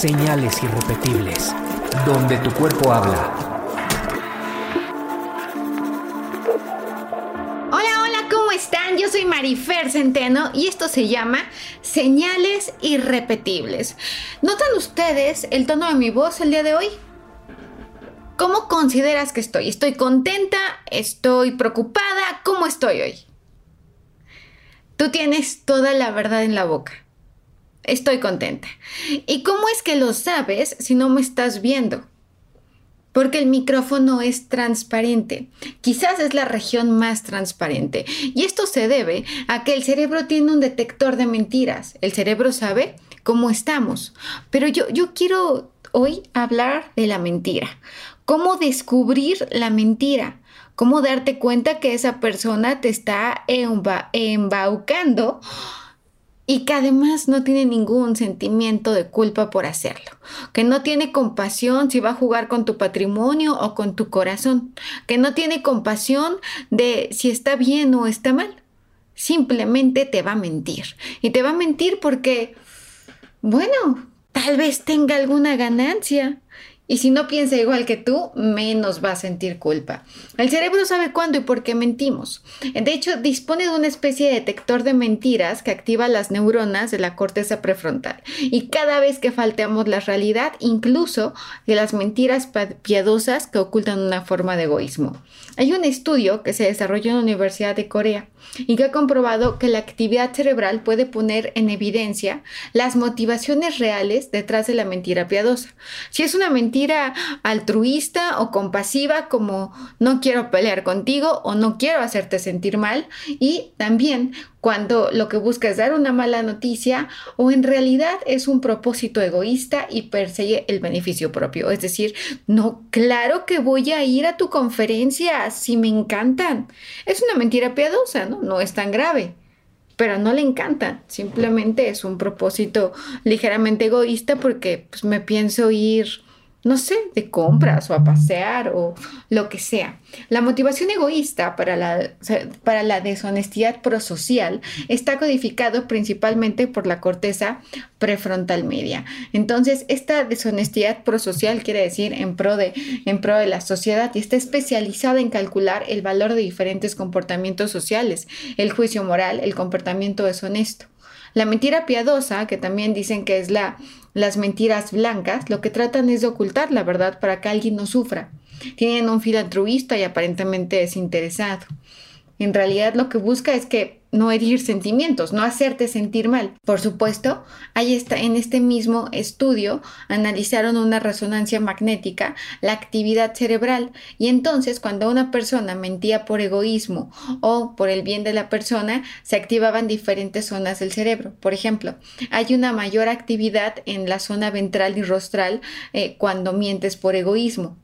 Señales irrepetibles, donde tu cuerpo habla. Hola, hola, ¿cómo están? Yo soy Marifer Centeno y esto se llama Señales irrepetibles. ¿Notan ustedes el tono de mi voz el día de hoy? ¿Cómo consideras que estoy? ¿Estoy contenta? ¿Estoy preocupada? ¿Cómo estoy hoy? Tú tienes toda la verdad en la boca. Estoy contenta. ¿Y cómo es que lo sabes si no me estás viendo? Porque el micrófono es transparente. Quizás es la región más transparente. Y esto se debe a que el cerebro tiene un detector de mentiras. El cerebro sabe cómo estamos. Pero yo, yo quiero hoy hablar de la mentira. ¿Cómo descubrir la mentira? ¿Cómo darte cuenta que esa persona te está embaucando? Y que además no tiene ningún sentimiento de culpa por hacerlo, que no tiene compasión si va a jugar con tu patrimonio o con tu corazón, que no tiene compasión de si está bien o está mal, simplemente te va a mentir. Y te va a mentir porque, bueno, tal vez tenga alguna ganancia y si no piensa igual que tú, menos va a sentir culpa. El cerebro sabe cuándo y por qué mentimos. De hecho, dispone de una especie de detector de mentiras que activa las neuronas de la corteza prefrontal. Y cada vez que falteamos la realidad, incluso de las mentiras piadosas que ocultan una forma de egoísmo. Hay un estudio que se desarrolló en la Universidad de Corea y que ha comprobado que la actividad cerebral puede poner en evidencia las motivaciones reales detrás de la mentira piadosa. Si es una mentira altruista o compasiva como no quiero pelear contigo o no quiero hacerte sentir mal y también cuando lo que busca es dar una mala noticia o en realidad es un propósito egoísta y persigue el beneficio propio. Es decir, no, claro que voy a ir a tu conferencia si me encantan. Es una mentira piadosa, ¿no? No es tan grave pero no le encantan. Simplemente es un propósito ligeramente egoísta porque pues, me pienso ir no sé, de compras o a pasear o lo que sea. La motivación egoísta para la, para la deshonestidad prosocial está codificado principalmente por la corteza prefrontal media. Entonces, esta deshonestidad prosocial quiere decir en pro, de, en pro de la sociedad y está especializada en calcular el valor de diferentes comportamientos sociales, el juicio moral, el comportamiento deshonesto. La mentira piadosa, que también dicen que es la, las mentiras blancas, lo que tratan es de ocultar la verdad para que alguien no sufra. Tienen un fin altruista y aparentemente desinteresado. En realidad lo que busca es que no herir sentimientos, no hacerte sentir mal. Por supuesto, ahí está, en este mismo estudio analizaron una resonancia magnética, la actividad cerebral, y entonces cuando una persona mentía por egoísmo o por el bien de la persona, se activaban diferentes zonas del cerebro. Por ejemplo, hay una mayor actividad en la zona ventral y rostral eh, cuando mientes por egoísmo.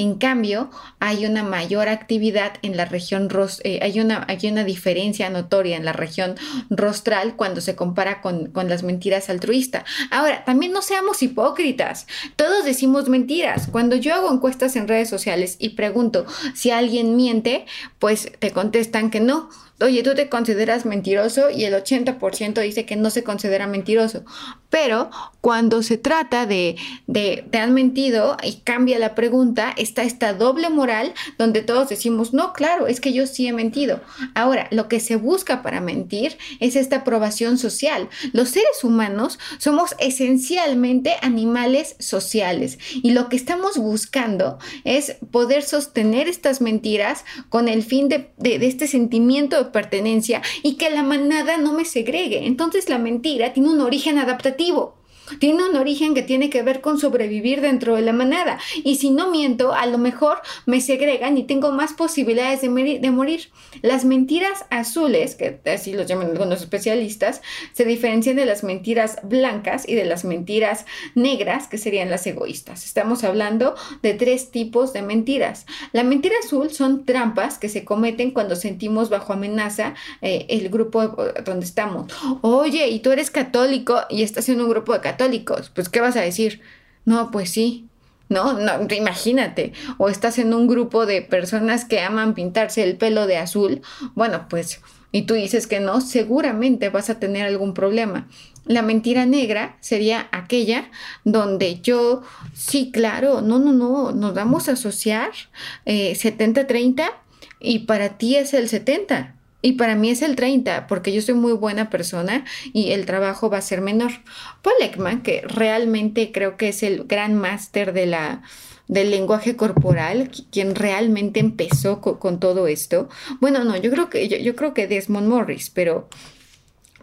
En cambio, hay una mayor actividad en la región, eh, hay, una, hay una diferencia notoria en la región rostral cuando se compara con, con las mentiras altruistas. Ahora, también no seamos hipócritas. Todos decimos mentiras. Cuando yo hago encuestas en redes sociales y pregunto si alguien miente, pues te contestan que no oye, tú te consideras mentiroso y el 80% dice que no se considera mentiroso. Pero cuando se trata de, de, te han mentido y cambia la pregunta, está esta doble moral donde todos decimos, no, claro, es que yo sí he mentido. Ahora, lo que se busca para mentir es esta aprobación social. Los seres humanos somos esencialmente animales sociales y lo que estamos buscando es poder sostener estas mentiras con el fin de, de este sentimiento de pertenencia y que la manada no me segregue. Entonces la mentira tiene un origen adaptativo. Tiene un origen que tiene que ver con sobrevivir dentro de la manada. Y si no miento, a lo mejor me segregan y tengo más posibilidades de, morir. Las mentiras azules, que así los llaman algunos especialistas, se diferencian de las mentiras blancas y de las mentiras negras, que serían las egoístas. Estamos hablando de tres tipos de mentiras. La mentira azul son trampas que se cometen cuando sentimos bajo amenaza eh, el grupo donde estamos. Oye, y tú eres católico y estás en un grupo de católicos católicos. Pues, ¿qué vas a decir? No, pues sí. No, no, imagínate. O estás en un grupo de personas que aman pintarse el pelo de azul. Bueno, pues y tú dices que no, seguramente vas a tener algún problema. La mentira negra sería aquella donde yo, sí, claro, no, no, no, nos vamos a asociar 70-30 eh, y para ti es el 70. Y para mí es el 30, porque yo soy muy buena persona y el trabajo va a ser menor. Paul Ekman, que realmente creo que es el gran máster de la, del lenguaje corporal, quien realmente empezó con, todo esto. Bueno, no, yo creo que yo, yo creo que Desmond Morris, pero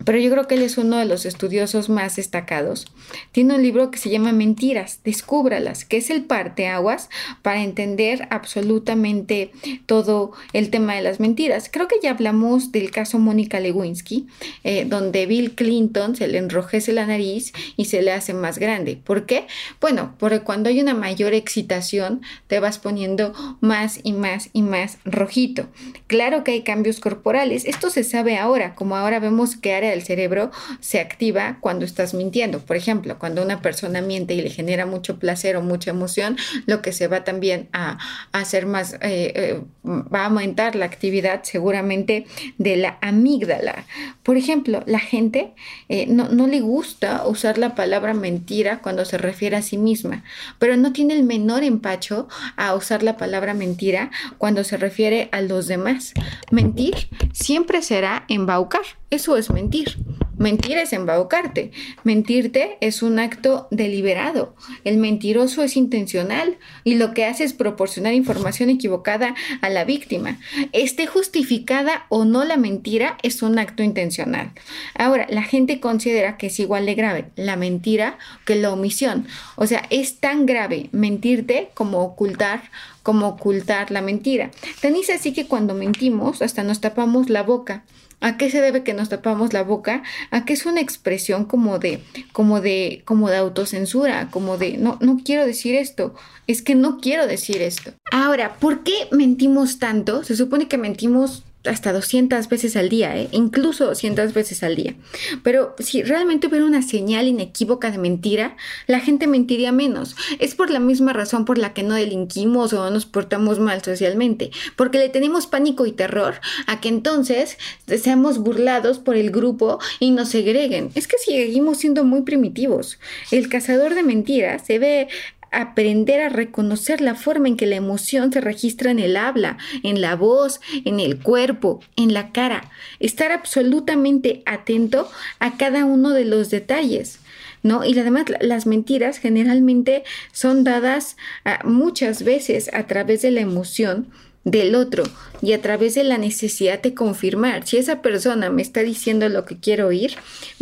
pero yo creo que él es uno de los estudiosos más destacados. Tiene un libro que se llama Mentiras, descúbralas, que es el parteaguas para entender absolutamente todo el tema de las mentiras. Creo que ya hablamos del caso Mónica Lewinsky, eh, donde Bill Clinton se le enrojece la nariz y se le hace más grande. ¿Por qué? Bueno, porque cuando hay una mayor excitación te vas poniendo más y más y más rojito. Claro que hay cambios corporales. Esto se sabe ahora, como ahora vemos que del cerebro se activa cuando estás mintiendo. Por ejemplo, cuando una persona miente y le genera mucho placer o mucha emoción, lo que se va también a, hacer más, eh, eh, va a aumentar la actividad seguramente de la amígdala. Por ejemplo, la gente eh, no, no le gusta usar la palabra mentira cuando se refiere a sí misma, pero no tiene el menor empacho a usar la palabra mentira cuando se refiere a los demás. Mentir siempre será embaucar. Eso es mentir. Mentir es embaucarte. Mentirte es un acto deliberado. El mentiroso es intencional y lo que hace es proporcionar información equivocada a la víctima. Esté justificada o no la mentira es un acto intencional. Ahora, la gente considera que es igual de grave la mentira que la omisión. O sea, es tan grave mentirte como ocultar como ocultar la mentira. Tan así que cuando mentimos hasta nos tapamos la boca. ¿A qué se debe que nos tapamos la boca? A que es una expresión como de, como de, como de autocensura, como de, no, no quiero decir esto, es que no quiero decir esto. Ahora, ¿por qué mentimos tanto? Se supone que mentimos hasta 200 veces al día, ¿eh? incluso 200 veces al día. Pero si realmente hubiera una señal inequívoca de mentira, la gente mentiría menos. Es por la misma razón por la que no delinquimos o no nos portamos mal socialmente, porque le tenemos pánico y terror a que entonces seamos burlados por el grupo y nos segreguen. Es que seguimos siendo muy primitivos. El cazador de mentiras se ve aprender a reconocer la forma en que la emoción se registra en el habla, en la voz, en el cuerpo, en la cara. Estar absolutamente atento a cada uno de los detalles. ¿No? Y además las mentiras generalmente son dadas ah, muchas veces a través de la emoción del otro y a través de la necesidad de confirmar. Si esa persona me está diciendo lo que quiero oír,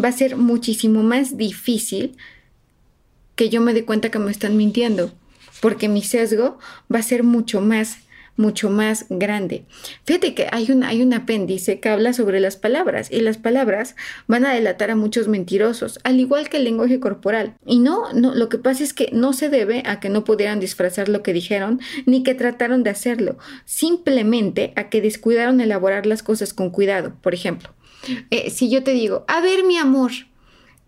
va a ser muchísimo más difícil que yo me dé cuenta que me están mintiendo, porque mi sesgo va a ser mucho más mucho más grande. Fíjate que hay un, hay apéndice que habla sobre las palabras y las palabras van a delatar a muchos mentirosos, al igual que el lenguaje corporal. Y no, no, lo que pasa es que no se debe a que no pudieran disfrazar lo que dijeron ni que trataron de hacerlo, simplemente a que descuidaron elaborar las cosas con cuidado. Por ejemplo, eh, si yo te digo, a ver mi amor,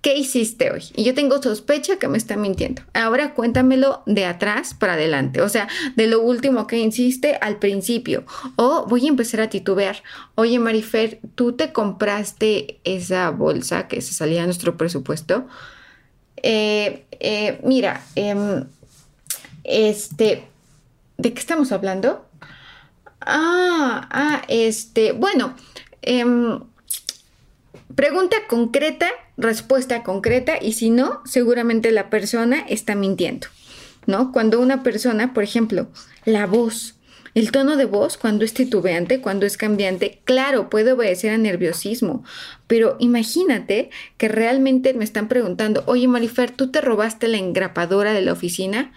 ¿Qué hiciste hoy? Y yo tengo sospecha que me está mintiendo. Ahora cuéntamelo de atrás para adelante, o sea, de lo último que hiciste al principio. O voy a empezar a titubear. Oye, Marifer, ¿tú te compraste esa bolsa que se salía de nuestro presupuesto? Eh, eh, mira, em, este, ¿de qué estamos hablando? Ah, ah, este, bueno, em, pregunta concreta respuesta concreta y si no, seguramente la persona está mintiendo, ¿no? Cuando una persona, por ejemplo, la voz, el tono de voz, cuando es titubeante, cuando es cambiante, claro, puede obedecer a nerviosismo, pero imagínate que realmente me están preguntando, oye Marifer, ¿tú te robaste la engrapadora de la oficina?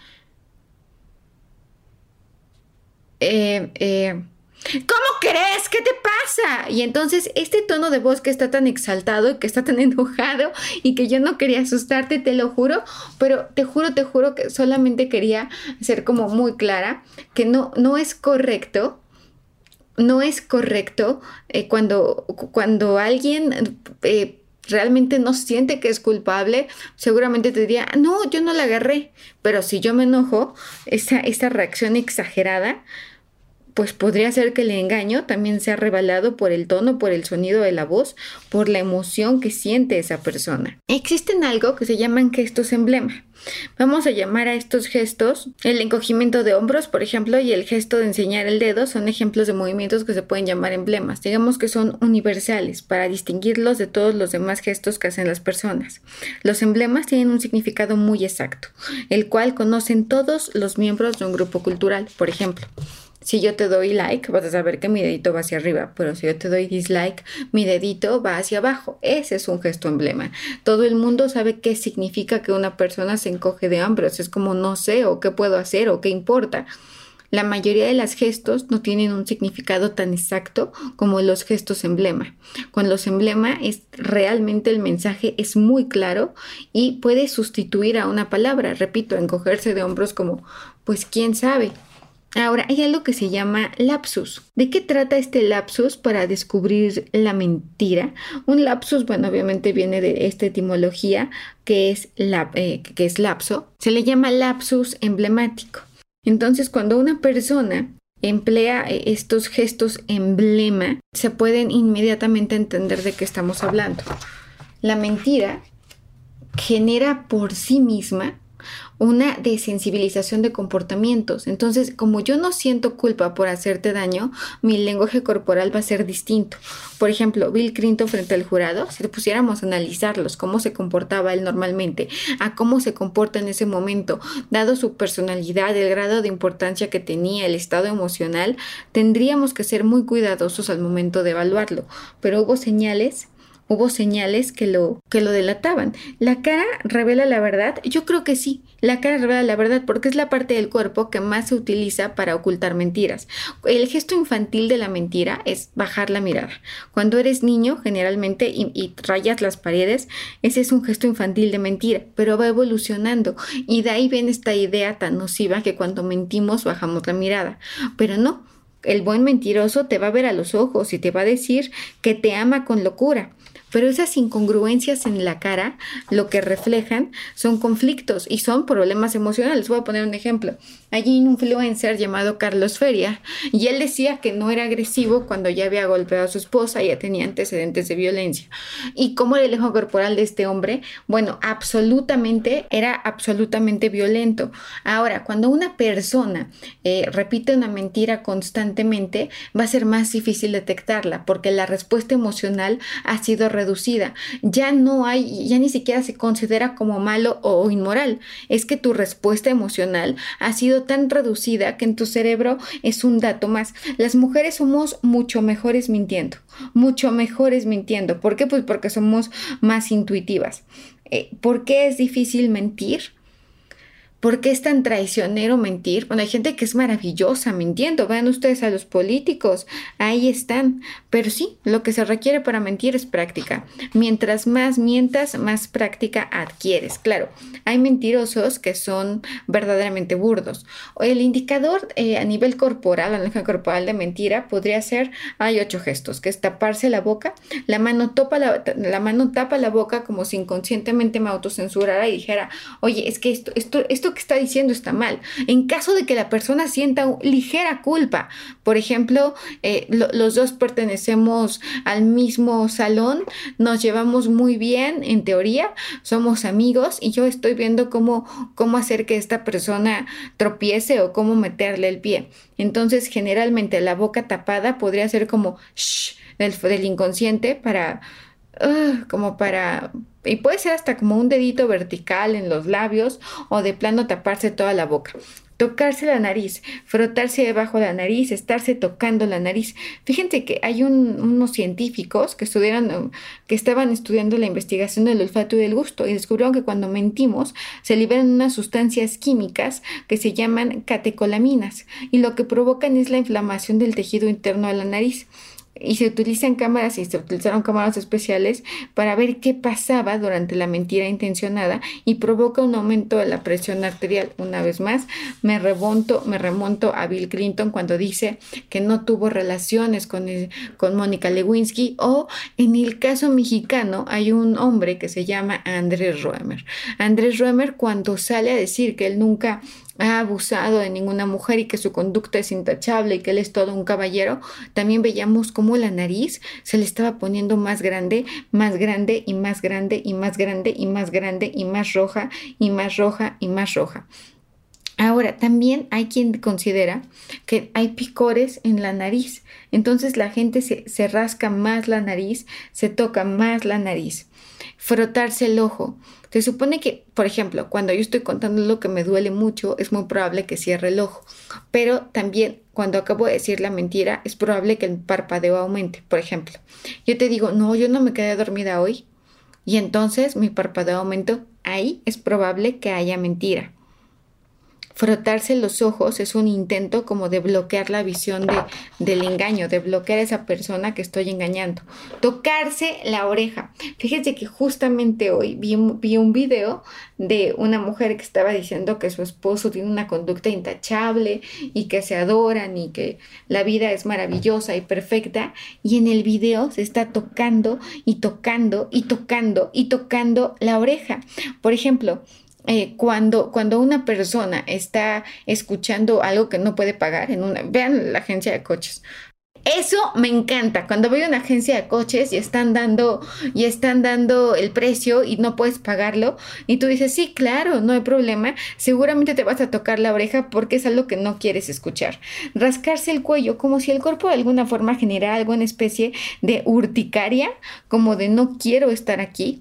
Eh, eh, ¿Cómo crees? ¿Qué te pasa? Y entonces este tono de voz que está tan exaltado y que está tan enojado y que yo no quería asustarte, te lo juro, pero te juro, te juro que solamente quería ser como muy clara que no, no es correcto. No es correcto eh, cuando, cuando alguien eh, realmente no siente que es culpable, seguramente te diría, no, yo no la agarré. Pero si yo me enojo, esa, esa reacción exagerada pues podría ser que el engaño también sea revelado por el tono, por el sonido de la voz, por la emoción que siente esa persona. Existen algo que se llaman gestos emblema. Vamos a llamar a estos gestos el encogimiento de hombros, por ejemplo, y el gesto de enseñar el dedo son ejemplos de movimientos que se pueden llamar emblemas. Digamos que son universales para distinguirlos de todos los demás gestos que hacen las personas. Los emblemas tienen un significado muy exacto, el cual conocen todos los miembros de un grupo cultural. Por ejemplo, si yo te doy like, vas a saber que mi dedito va hacia arriba, pero si yo te doy dislike, mi dedito va hacia abajo. Ese es un gesto emblema. Todo el mundo sabe qué significa que una persona se encoge de hombros. Es como no sé o qué puedo hacer o qué importa. La mayoría de los gestos no tienen un significado tan exacto como los gestos emblema. Con los emblema es realmente el mensaje es muy claro y puede sustituir a una palabra. Repito, encogerse de hombros como pues quién sabe, Ahora, hay algo que se llama lapsus. ¿De qué trata este lapsus para descubrir la mentira? Un lapsus, bueno, obviamente viene de esta etimología que es, eh, que es lapso. Se le llama lapsus emblemático. Entonces, cuando una persona emplea eh, estos gestos emblema, se pueden inmediatamente entender de qué estamos hablando. La mentira genera por sí misma una desensibilización de comportamientos. Entonces, como yo no siento culpa por hacerte daño, mi lenguaje corporal va a ser distinto. Por ejemplo, Bill Clinton frente al jurado, si pusiéramos a analizarlos, cómo se comportaba él normalmente, a cómo se comporta en ese momento, dado su personalidad, el grado de importancia que tenía, el estado emocional, tendríamos que ser muy cuidadosos al momento de evaluarlo. Pero hubo señales hubo señales que lo, que lo delataban. ¿La cara revela la verdad? Yo creo que sí. La cara revela la verdad porque es la parte del cuerpo que más se utiliza para ocultar mentiras. El gesto infantil de la mentira es bajar la mirada. Cuando eres niño, generalmente, y, y rayas las paredes, ese es un gesto infantil de mentira, pero va evolucionando. Y de ahí viene esta idea tan nociva que cuando mentimos bajamos la mirada. Pero no. El buen mentiroso te va a ver a los ojos y te va a decir que te ama con locura. Pero esas incongruencias en la cara lo que reflejan son conflictos y son problemas emocionales. Voy a poner un ejemplo. Hay un influencer llamado Carlos Feria y él decía que no era agresivo cuando ya había golpeado a su esposa y ya tenía antecedentes de violencia. ¿Y cómo el lenguaje corporal de este hombre? Bueno, absolutamente, era absolutamente violento. Ahora, cuando una persona eh, repite una mentira constantemente, va a ser más difícil detectarla porque la respuesta emocional ha sido reducida. Ya no hay, ya ni siquiera se considera como malo o inmoral. Es que tu respuesta emocional ha sido tan reducida que en tu cerebro es un dato más. Las mujeres somos mucho mejores mintiendo, mucho mejores mintiendo. ¿Por qué? Pues porque somos más intuitivas. Eh, ¿Por qué es difícil mentir? ¿Por qué es tan traicionero mentir? Bueno, hay gente que es maravillosa mintiendo. Vean ustedes a los políticos, ahí están. Pero sí, lo que se requiere para mentir es práctica. Mientras más mientas, más práctica adquieres. Claro, hay mentirosos que son verdaderamente burdos. El indicador eh, a nivel corporal, la lenguaje corporal de mentira, podría ser, hay ocho gestos, que es taparse la boca, la mano, la, la mano tapa la boca como si inconscientemente me autocensurara y dijera, oye, es que esto, esto, esto que está diciendo está mal. En caso de que la persona sienta ligera culpa, por ejemplo, eh, los dos pertenecemos al mismo salón, nos llevamos muy bien en teoría, somos amigos y yo estoy viendo cómo, cómo hacer que esta persona tropiece o cómo meterle el pie. Entonces, generalmente la boca tapada podría ser como shh del, del inconsciente para como para y puede ser hasta como un dedito vertical en los labios o de plano taparse toda la boca. Tocarse la nariz, frotarse debajo de la nariz, estarse tocando la nariz. Fíjense que hay unos científicos que estudiaron, que estaban estudiando la investigación del olfato y del gusto y descubrieron que cuando mentimos se liberan unas sustancias químicas que se llaman catecolaminas y lo que provocan es la inflamación del tejido interno de la nariz y se utilizan cámaras y se utilizaron cámaras especiales para ver qué pasaba durante la mentira intencionada y provoca un aumento de la presión arterial. Una vez más, me remonto, me remonto a Bill Clinton cuando dice que no tuvo relaciones con, con Mónica Lewinsky o en el caso mexicano hay un hombre que se llama Andrés Roemer. Andrés Roemer cuando sale a decir que él nunca ha abusado de ninguna mujer y que su conducta es intachable y que él es todo un caballero, también veíamos cómo la nariz se le estaba poniendo más grande, más grande y más grande y más grande y más grande y más roja y más roja y más roja. Ahora, también hay quien considera que hay picores en la nariz. Entonces la gente se, se, rasca más la nariz, se toca más la nariz. Frotarse el ojo. Se supone que, por ejemplo, cuando yo estoy contando lo que me duele mucho, es muy probable que cierre el ojo. Pero también cuando acabo de decir la mentira, es probable que el parpadeo aumente. Por ejemplo, yo te digo, no, yo no me quedé dormida hoy. Y entonces mi parpadeo aumentó. Ahí es probable que haya mentira. Frotarse los ojos es un intento como de bloquear la visión de, del engaño, de bloquear a esa persona que estoy engañando. Tocarse la oreja. Fíjense que justamente hoy vi, vi un video de una mujer que estaba diciendo que su esposo tiene una conducta intachable y que se adoran y que la vida es maravillosa y perfecta. Y en el video se está tocando y tocando y tocando y tocando la oreja. Por ejemplo, eh, cuando, cuando una persona está escuchando algo que no puede pagar en una, vean la agencia de coches. Eso me encanta. Cuando voy a una agencia de coches y están dando y están dando el precio y no puedes pagarlo y tú dices, "Sí, claro, no hay problema." Seguramente te vas a tocar la oreja porque es algo que no quieres escuchar. Rascarse el cuello como si el cuerpo de alguna forma generara alguna especie de urticaria, como de no quiero estar aquí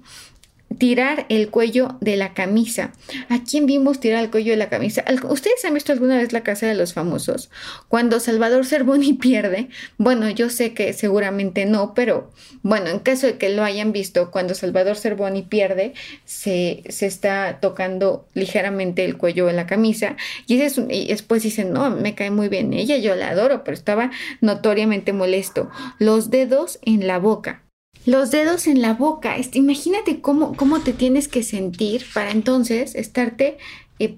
tirar el cuello de la camisa. ¿A quién vimos tirar el cuello de la camisa? ¿Ustedes han visto alguna vez la casa de los famosos? Cuando Salvador Cervoni pierde, bueno, yo sé que seguramente no, pero bueno, en caso de que lo hayan visto, cuando Salvador Cervoni pierde, se, se está tocando ligeramente el cuello de la camisa y, y después dicen, no, me cae muy bien ella, yo la adoro, pero estaba notoriamente molesto. Los dedos en la boca los dedos en la boca. Este, imagínate cómo, cómo te tienes que sentir para entonces estarte... Eh,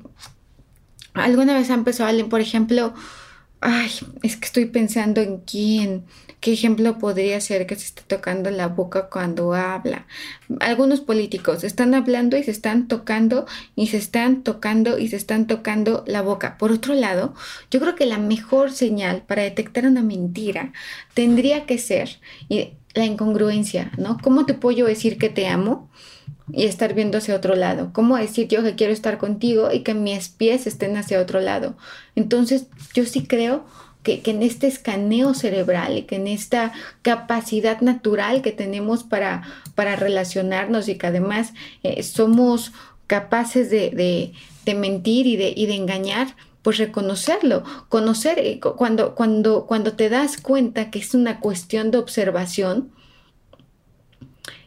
alguna vez ha empezado alguien, por ejemplo, ay, es que estoy pensando en quién, qué ejemplo podría ser que se esté tocando la boca cuando habla. Algunos políticos están hablando y se están tocando y se están tocando y se están tocando la boca. Por otro lado, yo creo que la mejor señal para detectar una mentira tendría que ser, la incongruencia, ¿no? ¿Cómo te puedo decir que te amo y estar viendo hacia otro lado? ¿Cómo decir yo que quiero estar contigo y que mis pies estén hacia otro lado? Entonces, yo sí creo que, en este escaneo cerebral y que en esta capacidad natural que tenemos para, para relacionarnos y que además eh, somos capaces de, de, mentir y de, y de engañar, pues reconocerlo, conocer eh, cuando, cuando, cuando te das cuenta que es una cuestión de observación.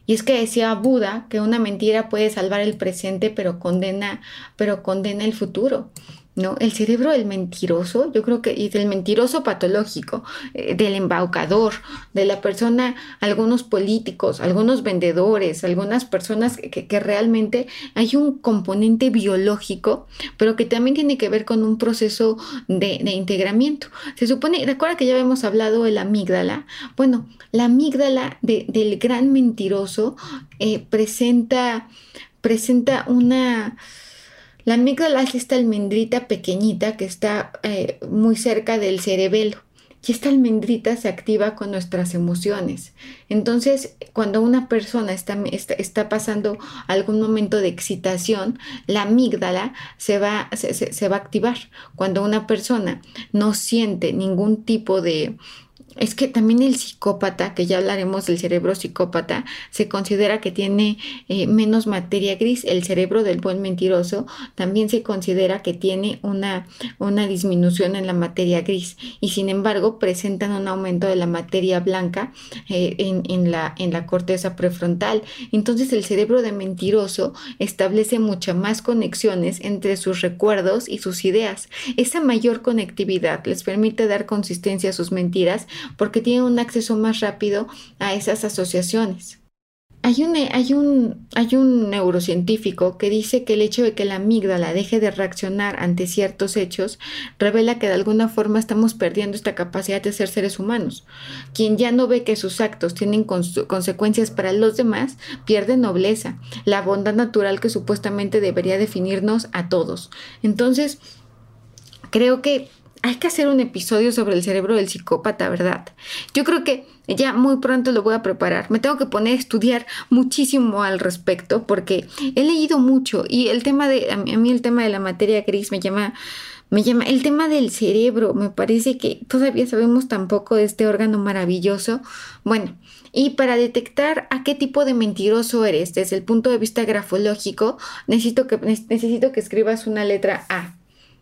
Y es que decía Buda que una mentira puede salvar el presente, pero condena, pero condena el futuro. ¿No? El cerebro del mentiroso, yo creo que, y del mentiroso patológico, eh, del embaucador, de la persona, algunos políticos, algunos vendedores, algunas personas que, realmente hay un componente biológico, pero que también tiene que ver con un proceso de, integramiento. Se supone, recuerda que ya habíamos hablado de la amígdala. Bueno, la amígdala del gran mentiroso eh, presenta, presenta una la amígdala es esta almendrita pequeñita que está eh, muy cerca del cerebelo. Y esta almendrita se activa con nuestras emociones. Entonces, cuando una persona está, está, pasando algún momento de excitación, la amígdala se va, se va a activar. Cuando una persona no siente ningún tipo de, es que también el psicópata, que ya hablaremos del cerebro psicópata, se considera que tiene eh, menos materia gris. El cerebro del buen mentiroso también se considera que tiene una, una disminución en la materia gris y sin embargo presentan un aumento de la materia blanca eh, en, en, la, en la corteza prefrontal. Entonces el cerebro de mentiroso establece muchas más conexiones entre sus recuerdos y sus ideas. Esa mayor conectividad les permite dar consistencia a sus mentiras porque tienen un acceso más rápido a esas asociaciones. Hay un, hay, un, neurocientífico que dice que el hecho de que la amígdala deje de reaccionar ante ciertos hechos revela que de alguna forma estamos perdiendo esta capacidad de ser seres humanos. Quien ya no ve que sus actos tienen consecuencias para los demás pierde nobleza, la bondad natural que supuestamente debería definirnos a todos. Entonces, creo que hay que hacer un episodio sobre el cerebro del psicópata, ¿verdad? Yo creo que ya muy pronto lo voy a preparar. Me tengo que poner a estudiar muchísimo al respecto porque he leído mucho y el tema de, a mí el tema de la materia gris me llama me llama el tema del cerebro, me parece que todavía sabemos tan poco de este órgano maravilloso. Bueno, y para detectar a qué tipo de mentiroso eres desde el punto de vista grafológico, necesito que, necesito que escribas una letra A.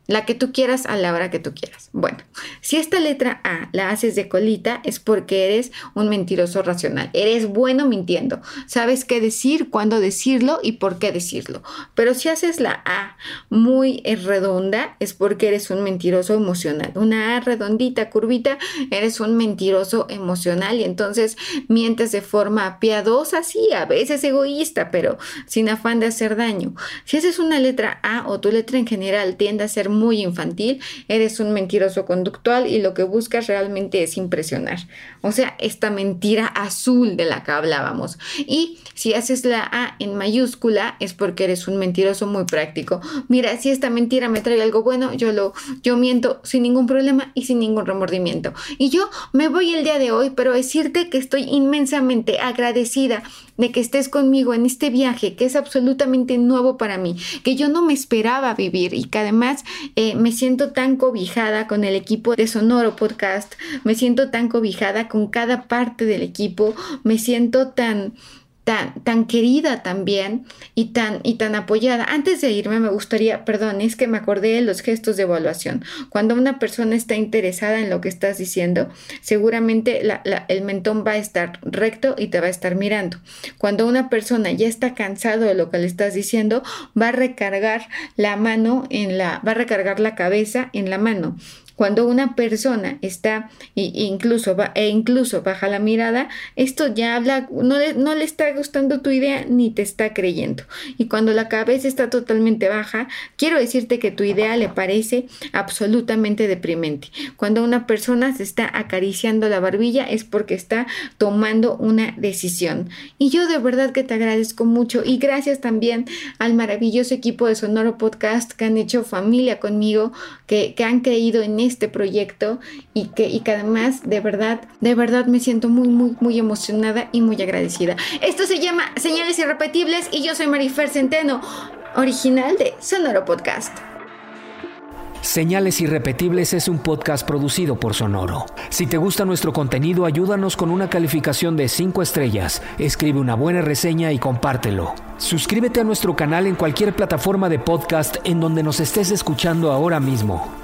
La que tú quieras a la hora que tú quieras. Bueno, si esta letra A la haces de colita es porque eres un mentiroso racional. Eres bueno mintiendo. Sabes qué decir, cuándo decirlo y por qué decirlo. Pero si haces la A muy redonda es porque eres un mentiroso emocional. Una A redondita, curvita, eres un mentiroso emocional y entonces mientes de forma piadosa, sí, a veces egoísta, pero sin afán de hacer daño. Si haces una letra A o tu letra en general tiende a ser muy infantil, eres un mentiroso conductual y lo que buscas realmente es impresionar. O sea, esta mentira azul de la que hablábamos. Y si haces la A en mayúscula es porque eres un mentiroso muy práctico. Mira, si esta mentira me trae algo bueno, yo lo yo miento sin ningún problema y sin ningún remordimiento. Y yo me voy el día de hoy, pero decirte que estoy inmensamente agradecida de que estés conmigo en este viaje que es absolutamente nuevo para mí, que yo no me esperaba vivir y que además eh, me siento tan cobijada con el equipo de Sonoro Podcast, me siento tan cobijada con cada parte del equipo, me siento tan tan, tan querida también y tan, y tan apoyada. Antes de irme me gustaría, perdón, es que me acordé de los gestos de evaluación. Cuando una persona está interesada en lo que estás diciendo, seguramente el mentón va a estar recto y te va a estar mirando. Cuando una persona ya está cansado de lo que le estás diciendo, va a recargar la mano en la, va a recargar la cabeza en la mano. Cuando una persona está e incluso, e incluso baja la mirada, esto ya habla, no le, no le está gustando tu idea ni te está creyendo. Y cuando la cabeza está totalmente baja, quiero decirte que tu idea le parece absolutamente deprimente. Cuando una persona se está acariciando la barbilla es porque está tomando una decisión. Y yo de verdad que te agradezco mucho y gracias también al maravilloso equipo de Sonoro Podcast que han hecho familia conmigo, que, que han creído en este proyecto y que, y que además de verdad, de verdad me siento muy, muy, muy emocionada y muy agradecida. Esto se llama Señales Irrepetibles y yo soy Marifer Centeno, original de Sonoro Podcast. Señales Irrepetibles es un podcast producido por Sonoro. Si te gusta nuestro contenido, ayúdanos con una calificación de 5 estrellas, escribe una buena reseña y compártelo. Suscríbete a nuestro canal en cualquier plataforma de podcast en donde nos estés escuchando ahora mismo.